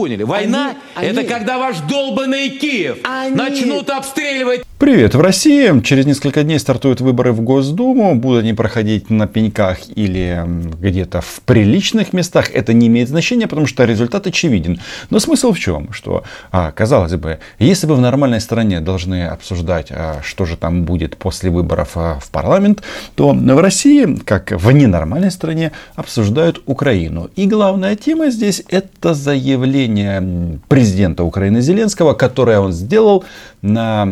поняли. Война Они- это они- когда ваш долбанный Киев Они- начнут обстреливать Привет, в России через несколько дней стартуют выборы в Госдуму. Будут они проходить на пеньках или где-то в приличных местах. Это не имеет значения, потому что результат очевиден. Но смысл в чем? Что, а, казалось бы, если бы в нормальной стране должны обсуждать, а, что же там будет после выборов а, в парламент, то в России, как в ненормальной стране, обсуждают Украину. И главная тема здесь это заявление президента Украины Зеленского, которое он сделал на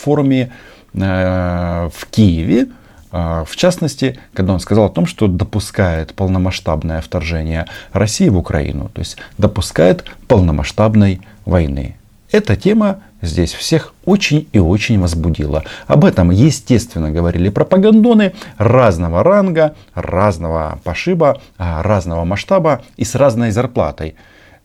форуме э, в Киеве. А, В частности, когда он сказал о том, что допускает полномасштабное вторжение России в Украину, то есть допускает полномасштабной войны. Эта тема здесь всех очень и очень возбудила. Об этом, естественно, говорили пропагандоны разного ранга, разного пошиба, а, разного масштаба и с разной зарплатой.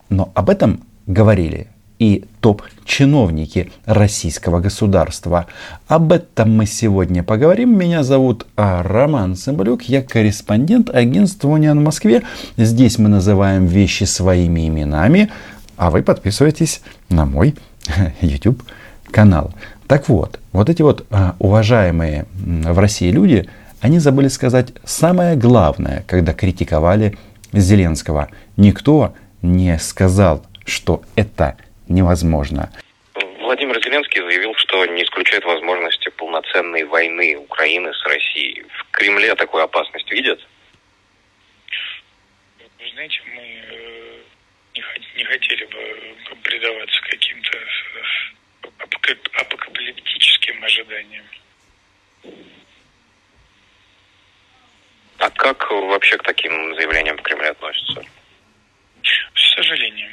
Но об этом говорили и топ-чиновники российского государства. Об этом мы сегодня поговорим. Меня зовут а, Роман Цымбалюк, я корреспондент агентства «Униан» в Москве. Здесь мы называем вещи своими именами, а вы подписывайтесь на мой YouTube канал. Так вот, вот эти вот а, уважаемые в России люди, они забыли сказать самое главное, когда критиковали Зеленского. Никто не сказал, что это невозможно. Владимир Зеленский заявил, что не исключает возможности полноценной войны Украины с Россией. В Кремле такую опасность видят? Вы знаете, мы э, не, хот- не хотели бы э, предаваться каким-то э, апока- апокалиптическим ожиданиям. А как вообще к таким заявлениям в Кремле относятся? С сожалением.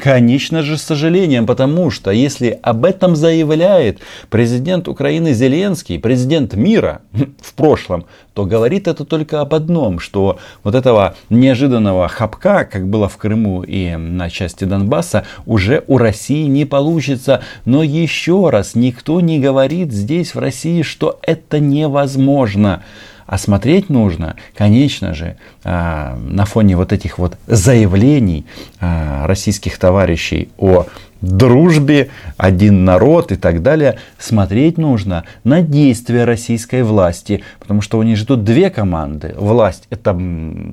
Конечно же, с сожалением, потому что если об этом заявляет президент Украины Зеленский, президент мира в прошлом, то говорит это только об одном, что вот этого неожиданного хапка, как было в Крыму и на части Донбасса, уже у России не получится. Но еще раз, никто не говорит здесь в России, что это невозможно. А смотреть нужно, конечно же, а, на фоне вот этих вот заявлений а, российских товарищей о дружбе, один народ и так далее, смотреть нужно на действия российской власти, потому что у них же тут две команды. Власть это,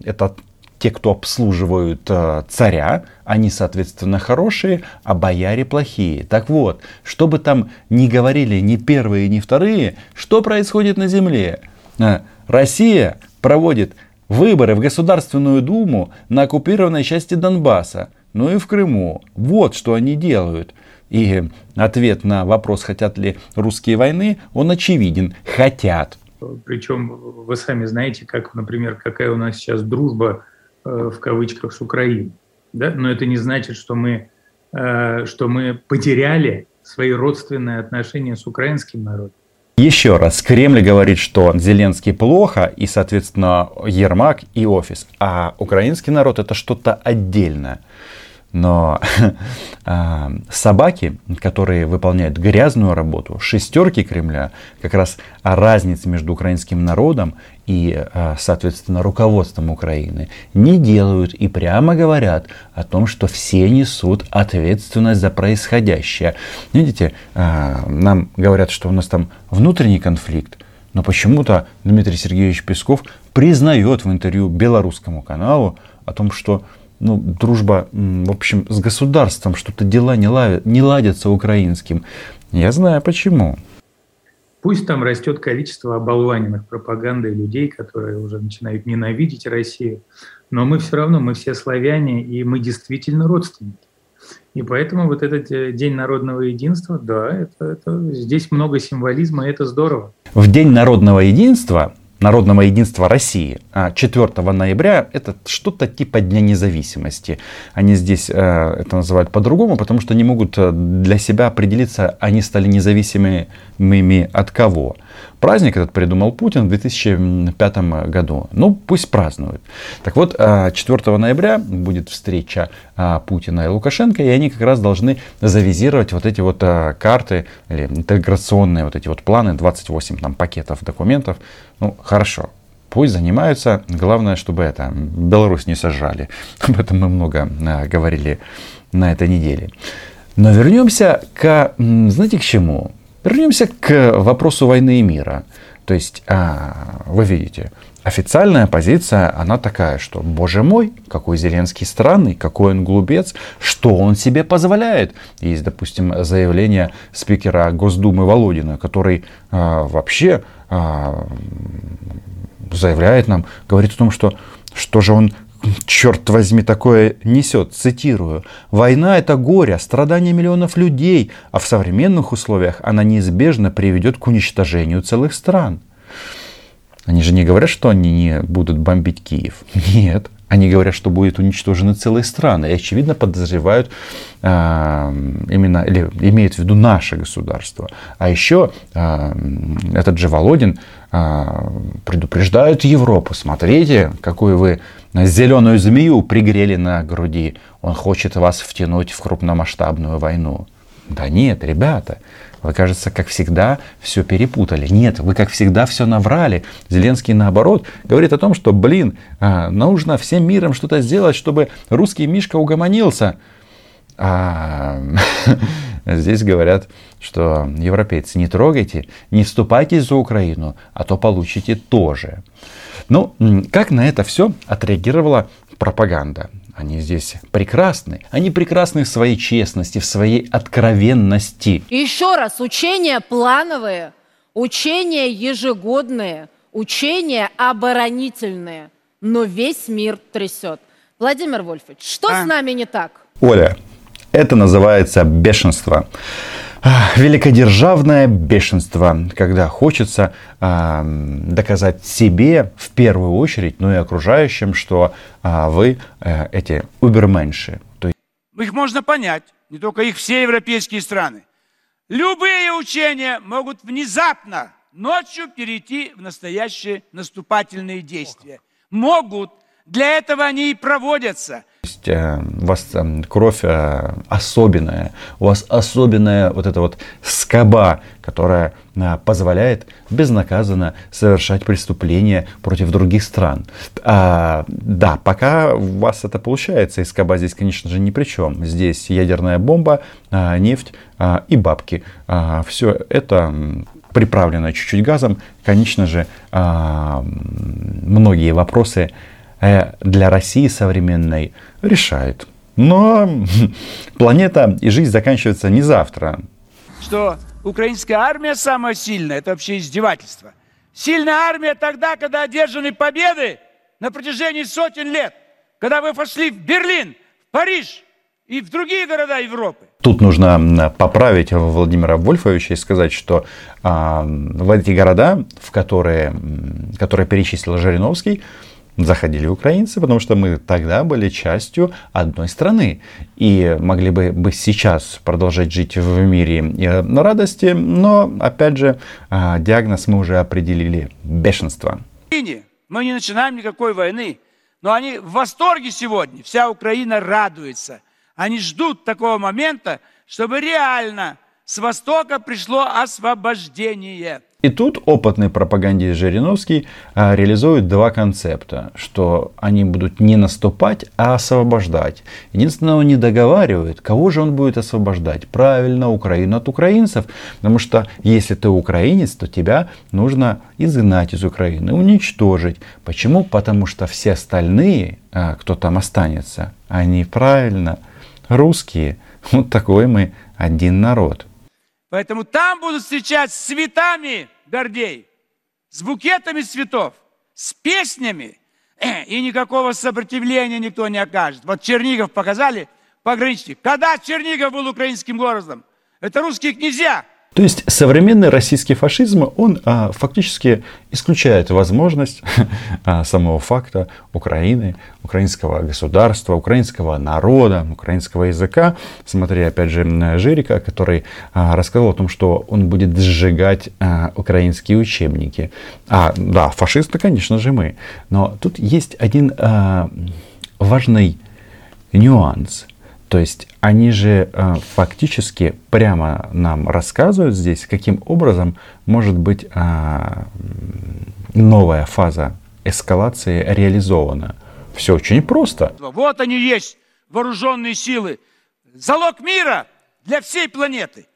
это те, кто обслуживают э, царя, они, соответственно, хорошие, а бояре плохие. Так вот, что бы там ни говорили ни первые, ни вторые, что происходит на земле? Россия проводит выборы в Государственную Думу на оккупированной части Донбасса, ну и в Крыму. Вот что они делают. И ответ на вопрос, хотят ли русские войны, он очевиден. Хотят. Причем вы сами знаете, как, например, какая у нас сейчас дружба э, в кавычках с Украиной. Да? Но это не значит, что мы, э, что мы потеряли свои родственные отношения с украинским народом. Еще раз, Кремль говорит, что Зеленский плохо, и, соответственно, Ермак и офис. А украинский народ это что-то отдельное. Но а, собаки, которые выполняют грязную работу, шестерки Кремля, как раз о разнице между украинским народом и, а, соответственно, руководством Украины, не делают и прямо говорят о том, что все несут ответственность за происходящее. Видите, а, нам говорят, что у нас там внутренний конфликт, но почему-то Дмитрий Сергеевич Песков признает в интервью белорусскому каналу о том, что ну, дружба, в общем, с государством, что-то дела не, ладят, не ладятся украинским. Я знаю почему. Пусть там растет количество оболваненных пропагандой людей, которые уже начинают ненавидеть Россию, но мы все равно, мы все славяне, и мы действительно родственники. И поэтому вот этот э, День народного единства, да, это, это, здесь много символизма, и это здорово. В День народного единства, народного единства России, а, 4 ноября, это что-то типа Дня независимости. Они здесь э, это называют по-другому, потому что не могут э, для себя определиться, они стали независимыми от кого. Праздник этот придумал Путин в 2005 году. Ну, пусть празднуют. Так вот, э, 4 ноября будет встреча э, Путина и Лукашенко, и они как раз должны завизировать вот эти вот э, карты, или интеграционные вот эти вот планы, 28 там пакетов документов. Ну, хорошо, Пусть занимаются. Главное, чтобы это Беларусь не сожрали. Об этом мы много говорили на этой неделе. Но вернемся к, знаете, к чему? Вернемся к вопросу войны и мира. То есть, а, вы видите, официальная позиция, она такая, что, боже мой, какой Зеленский странный, какой он глупец, что он себе позволяет. Есть, допустим, заявление спикера Госдумы Володина, который а, вообще а, заявляет нам, говорит о том, что что же он черт возьми, такое несет. Цитирую. «Война – это горе, страдания миллионов людей, а в современных условиях она неизбежно приведет к уничтожению целых стран». Они же не говорят, что они не будут бомбить Киев. Нет. Они говорят, что будет уничтожены целые страны. И, очевидно, подозревают э, именно, или имеют в виду наше государство. А еще э, этот же Володин э, предупреждает Европу. Смотрите, какую вы зеленую змею пригрели на груди. Он хочет вас втянуть в крупномасштабную войну. Да нет, ребята, вы, кажется, как всегда все перепутали. Нет, вы, как всегда, все наврали. Зеленский, наоборот, говорит о том, что, блин, а, нужно всем миром что-то сделать, чтобы русский Мишка угомонился. А здесь говорят, что европейцы, не трогайте, не вступайте за Украину, а то получите тоже. Ну, как на это все отреагировала пропаганда? Они здесь прекрасны. Они прекрасны в своей честности, в своей откровенности. еще раз, учения плановые, учения ежегодные, учения оборонительные. Но весь мир трясет. Владимир Вольфович, что а? с нами не так? Оля, это называется бешенство. Великодержавное бешенство, когда хочется э, доказать себе в первую очередь, ну и окружающим, что э, вы э, эти уберменши. То есть... Их можно понять, не только их, все европейские страны. Любые учения могут внезапно ночью перейти в настоящие наступательные действия. Могут. Для этого они и проводятся – есть э, у вас кровь э, особенная, у вас особенная вот эта вот скоба, которая э, позволяет безнаказанно совершать преступления против других стран. А, да, пока у вас это получается, и скоба здесь, конечно же, ни при чем. Здесь ядерная бомба, нефть и бабки. Все это приправлено чуть-чуть газом, конечно же, многие вопросы Э, для России современной решает. Но планета и жизнь заканчиваются не завтра. Что украинская армия самая сильная, это вообще издевательство. Сильная армия тогда, когда одержаны победы на протяжении сотен лет. Когда вы пошли в Берлин, в Париж и в другие города Европы. Тут нужно поправить Владимира Вольфовича и сказать, что а, в эти города, в которые, которые перечислил Жириновский, заходили украинцы, потому что мы тогда были частью одной страны и могли бы, бы сейчас продолжать жить в мире на радости, но, опять же, а, диагноз мы уже определили – бешенство. Мы не начинаем никакой войны, но они в восторге сегодня, вся Украина радуется. Они ждут такого момента, чтобы реально с Востока пришло освобождение. И тут опытный пропагандист Жириновский а, реализует два концепта, что они будут не наступать, а освобождать. Единственное, он не договаривает, кого же он будет освобождать. Правильно, Украину от украинцев. Потому что если ты украинец, то тебя нужно изгнать из Украины, уничтожить. Почему? Потому что все остальные, а, кто там останется, они правильно русские. Вот такой мы один народ. Поэтому там будут встречать с цветами Гордей, с букетами цветов, с песнями, и никакого сопротивления никто не окажет. Вот Чернигов показали пограничник. Когда Чернигов был украинским городом? Это русские князья – то есть современный российский фашизм, он а, фактически исключает возможность а, самого факта Украины, украинского государства, украинского народа, украинского языка. Смотри, опять же, Жирика, который а, рассказал о том, что он будет сжигать а, украинские учебники. А, да, фашисты, конечно же, мы. Но тут есть один а, важный нюанс – то есть они же э, фактически прямо нам рассказывают здесь, каким образом может быть э, новая фаза эскалации реализована. Все очень просто. Вот они есть, вооруженные силы залог мира для всей планеты.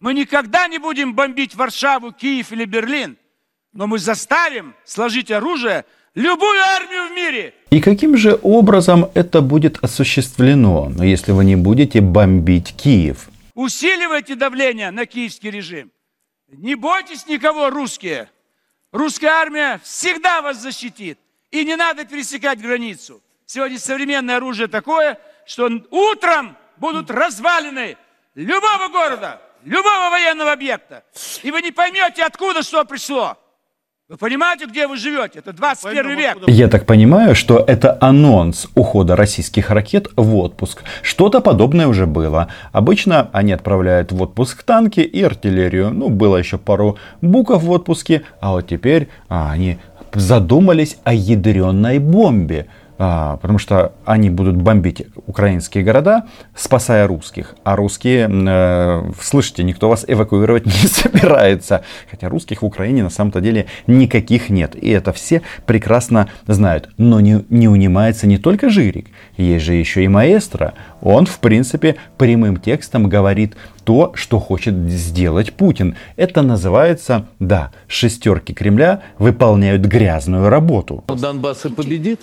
Мы никогда не будем бомбить Варшаву, Киев или Берлин, но мы заставим сложить оружие любую армию в мире. И каким же образом это будет осуществлено, если вы не будете бомбить Киев? Усиливайте давление на киевский режим. Не бойтесь никого, русские. Русская армия всегда вас защитит. И не надо пересекать границу. Сегодня современное оружие такое, что утром будут развалины любого города, любого военного объекта. И вы не поймете, откуда что пришло. Вы понимаете, где вы живете? Это 21 век. Я так понимаю, что это анонс ухода российских ракет в отпуск. Что-то подобное уже было. Обычно они отправляют в отпуск танки и артиллерию. Ну, было еще пару букв в отпуске, а вот теперь а, они задумались о ядреной бомбе. А, потому что они будут бомбить украинские города, спасая русских. А русские, э, слышите, никто вас эвакуировать не собирается. Хотя русских в Украине на самом-то деле никаких нет. И это все прекрасно знают. Но не, не унимается не только Жирик. Есть же еще и маэстро. Он, в принципе, прямым текстом говорит то, что хочет сделать Путин. Это называется, да, шестерки Кремля выполняют грязную работу. Донбасс и победит?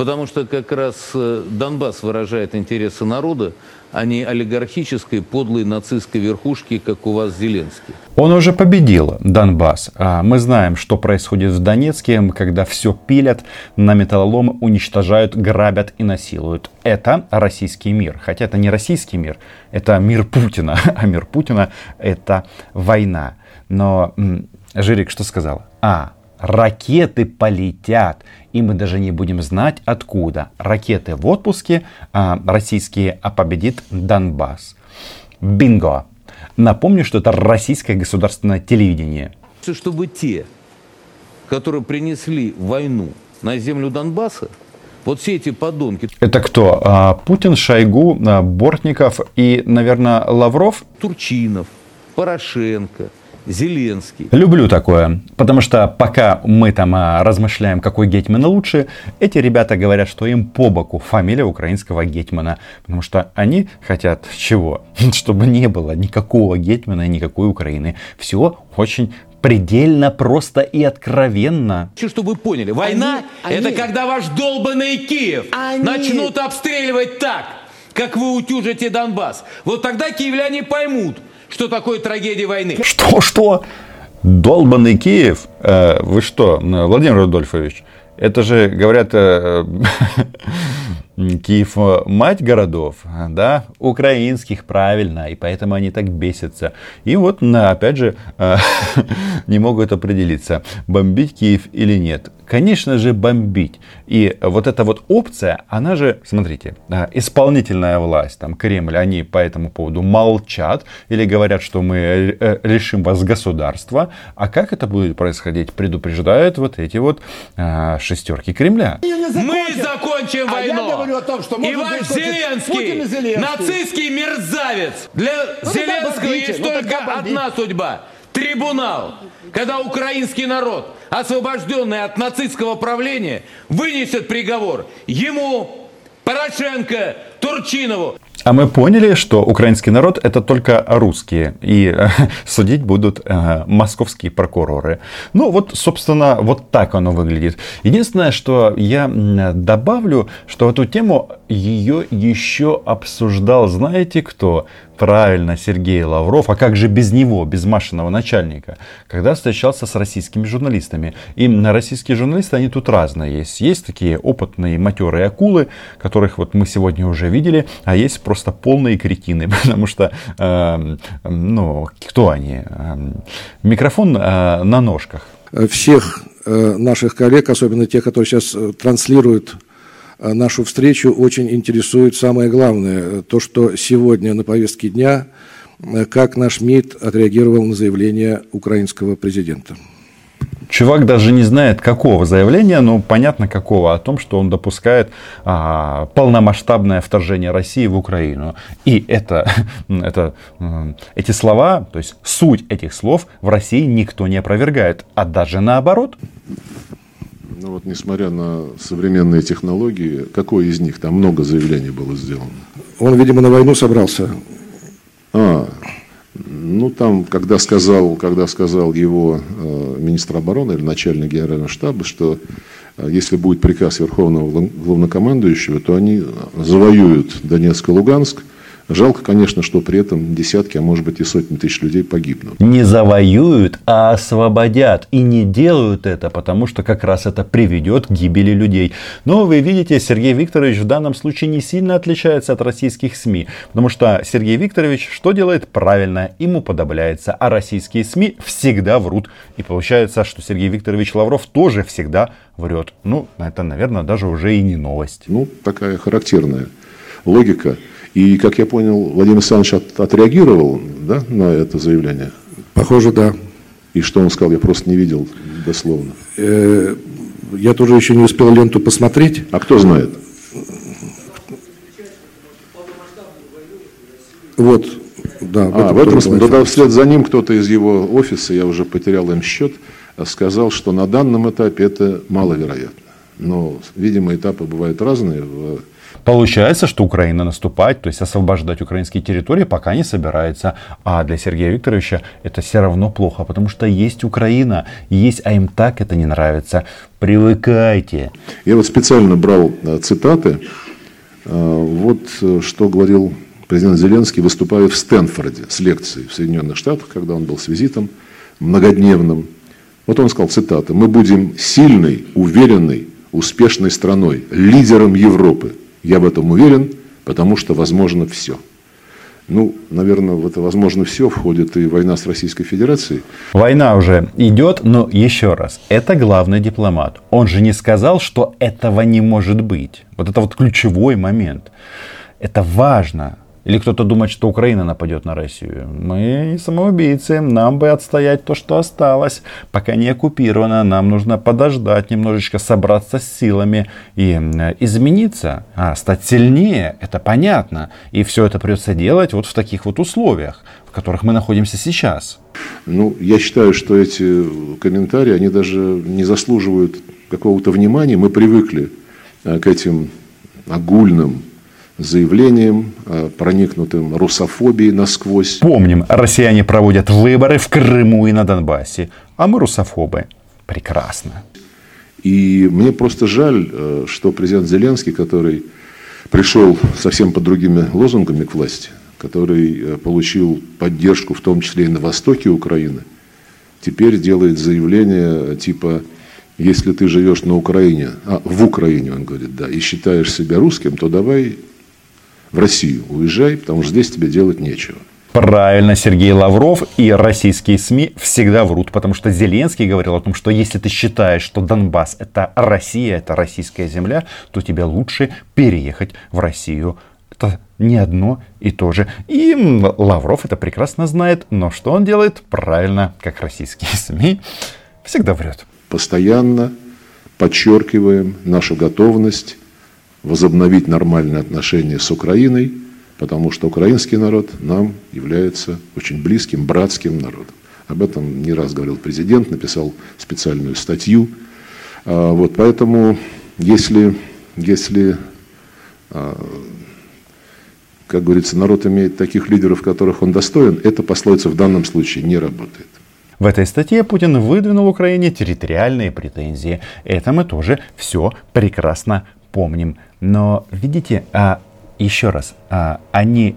Потому что как раз э, Донбасс выражает интересы народа, а не олигархической, подлой нацистской верхушки, как у вас Зеленский. Он уже победил Донбасс. А мы знаем, что происходит в Донецке, когда все пилят, на металлолом уничтожают, грабят и насилуют. Это российский мир. Хотя это не российский мир, это мир Путина. А мир Путина это война. Но Жирик что сказал? А, ракеты полетят, и мы даже не будем знать откуда. Ракеты в отпуске а, российские, а победит Донбасс. Бинго! Напомню, что это российское государственное телевидение. Чтобы те, которые принесли войну на землю Донбасса, вот все эти подонки. Это кто? А, Путин, Шойгу, а, Бортников и, наверное, Лавров? Турчинов, Порошенко – Зеленский. Люблю такое, потому что пока мы там а, размышляем, какой гетьман лучше, эти ребята говорят, что им по боку фамилия украинского гетьмана, потому что они хотят чего? Чтобы не было никакого гетьмана и никакой Украины. Все очень предельно просто и откровенно. Чтобы вы поняли, война они, это они... когда ваш долбанный Киев они... начнут обстреливать так, как вы утюжите Донбасс. Вот тогда киевляне поймут, что такое трагедия войны. Что, что? Долбанный Киев? Э, вы что, Владимир Рудольфович? Это же, говорят, э, Киев мать городов, да, украинских, правильно, и поэтому они так бесятся. И вот, опять же, э, не могут определиться, бомбить Киев или нет. Конечно же, бомбить. И вот эта вот опция, она же, смотрите, э, исполнительная власть, там, Кремль, они по этому поводу молчат или говорят, что мы э, решим вас государства. А как это будет происходить, предупреждают вот эти вот шестерки Кремля. Мы закончим а войну говорю о том, что Иван Зеленский, Зеленский, нацистский мерзавец. Для ну, Зеленского есть ну, только одна судьба. Трибунал, когда украинский народ, освобожденный от нацистского правления, вынесет приговор ему, Порошенко, Турчинову. А мы поняли, что украинский народ это только русские, и э, судить будут э, московские прокуроры. Ну вот, собственно, вот так оно выглядит. Единственное, что я добавлю, что эту тему ее еще обсуждал, знаете кто? Правильно, Сергей Лавров. А как же без него, без Машиного начальника? Когда встречался с российскими журналистами. И российские журналисты, они тут разные есть. Есть такие опытные матерые акулы, которых вот мы сегодня уже видели, а есть просто полные кретины, потому что, э, ну, кто они? Э, микрофон э, на ножках. Всех э, наших коллег, особенно тех, которые сейчас э, транслируют э, нашу встречу, очень интересует самое главное, то, что сегодня на повестке дня, как наш МИД отреагировал на заявление украинского президента. Чувак даже не знает, какого заявления, но понятно какого, о том, что он допускает а, полномасштабное вторжение России в Украину. И это, это, эти слова, то есть суть этих слов в России никто не опровергает, а даже наоборот. Ну вот, несмотря на современные технологии, какое из них? Там много заявлений было сделано. Он, видимо, на войну собрался. А, ну, там, когда сказал, когда сказал его э, министр обороны или начальник генерального штаба, что э, если будет приказ Верховного главнокомандующего, то они завоюют Донецк и Луганск, Жалко, конечно, что при этом десятки, а может быть и сотни тысяч людей погибнут. Не завоюют, а освободят. И не делают это, потому что как раз это приведет к гибели людей. Но вы видите, Сергей Викторович в данном случае не сильно отличается от российских СМИ. Потому что Сергей Викторович что делает? Правильно, ему подобляется. А российские СМИ всегда врут. И получается, что Сергей Викторович Лавров тоже всегда врет. Ну, это, наверное, даже уже и не новость. Ну, такая характерная логика. И, как я понял, Владимир Александрович от, отреагировал да, на это заявление? Похоже, да. И что он сказал, я просто не видел дословно. Э, я тоже еще не успел ленту посмотреть. А кто знает? Вот, да. В а, в этом смысле, тогда вслед за ним кто-то из его офиса, я уже потерял им счет, сказал, что на данном этапе это маловероятно. Но, видимо, этапы бывают разные в Получается, что Украина наступать, то есть освобождать украинские территории, пока не собирается. А для Сергея Викторовича это все равно плохо, потому что есть Украина, есть, а им так это не нравится. Привыкайте. Я вот специально брал э, цитаты. Э, вот э, что говорил президент Зеленский, выступая в Стэнфорде с лекцией в Соединенных Штатах, когда он был с визитом многодневным. Вот он сказал, цитата, «Мы будем сильной, уверенной, успешной страной, лидером Европы. Я в этом уверен, потому что возможно все. Ну, наверное, в это возможно все входит и война с Российской Федерацией. Война уже идет, но еще раз, это главный дипломат. Он же не сказал, что этого не может быть. Вот это вот ключевой момент. Это важно. Или кто-то думает, что Украина нападет на Россию. Мы не самоубийцы, нам бы отстоять то, что осталось. Пока не оккупировано, нам нужно подождать, немножечко собраться с силами и измениться, а стать сильнее, это понятно. И все это придется делать вот в таких вот условиях, в которых мы находимся сейчас. Ну, я считаю, что эти комментарии, они даже не заслуживают какого-то внимания. Мы привыкли э, к этим огульным заявлением, э, проникнутым русофобией насквозь. Помним, россияне проводят выборы в Крыму и на Донбассе, а мы русофобы. Прекрасно. И мне просто жаль, э, что президент Зеленский, который пришел совсем под другими лозунгами к власти, который э, получил поддержку в том числе и на востоке Украины, теперь делает заявление типа если ты живешь на Украине, а в Украине, он говорит, да, и считаешь себя русским, то давай в Россию уезжай, потому что здесь тебе делать нечего. Правильно, Сергей Лавров и российские СМИ всегда врут, потому что Зеленский говорил о том, что если ты считаешь, что Донбасс это Россия, это российская земля, то тебе лучше переехать в Россию. Это не одно и то же. И Лавров это прекрасно знает, но что он делает? Правильно, как российские СМИ, всегда врет. Постоянно подчеркиваем нашу готовность возобновить нормальные отношения с Украиной, потому что украинский народ нам является очень близким, братским народом. Об этом не раз говорил президент, написал специальную статью. А, вот, поэтому, если, если а, как говорится, народ имеет таких лидеров, которых он достоин, эта пословица в данном случае не работает. В этой статье Путин выдвинул Украине территориальные претензии. Это мы тоже все прекрасно помним. Но видите, а, еще раз, а, они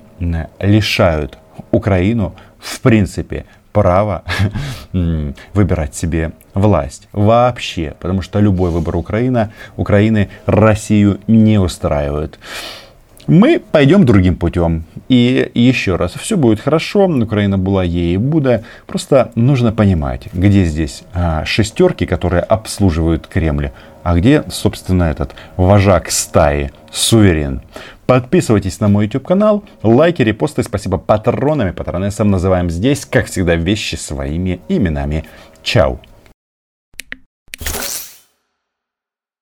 лишают Украину в принципе права выбирать себе власть вообще, потому что любой выбор Украины, Украины Россию не устраивает. Мы пойдем другим путем. И еще раз, все будет хорошо. Украина была ей и будет. Просто нужно понимать, где здесь а, шестерки, которые обслуживают Кремль, а где, собственно, этот вожак стаи, суверен. Подписывайтесь на мой YouTube канал, лайки, репосты, спасибо патронами, патронессам называем здесь, как всегда, вещи своими именами. Чао!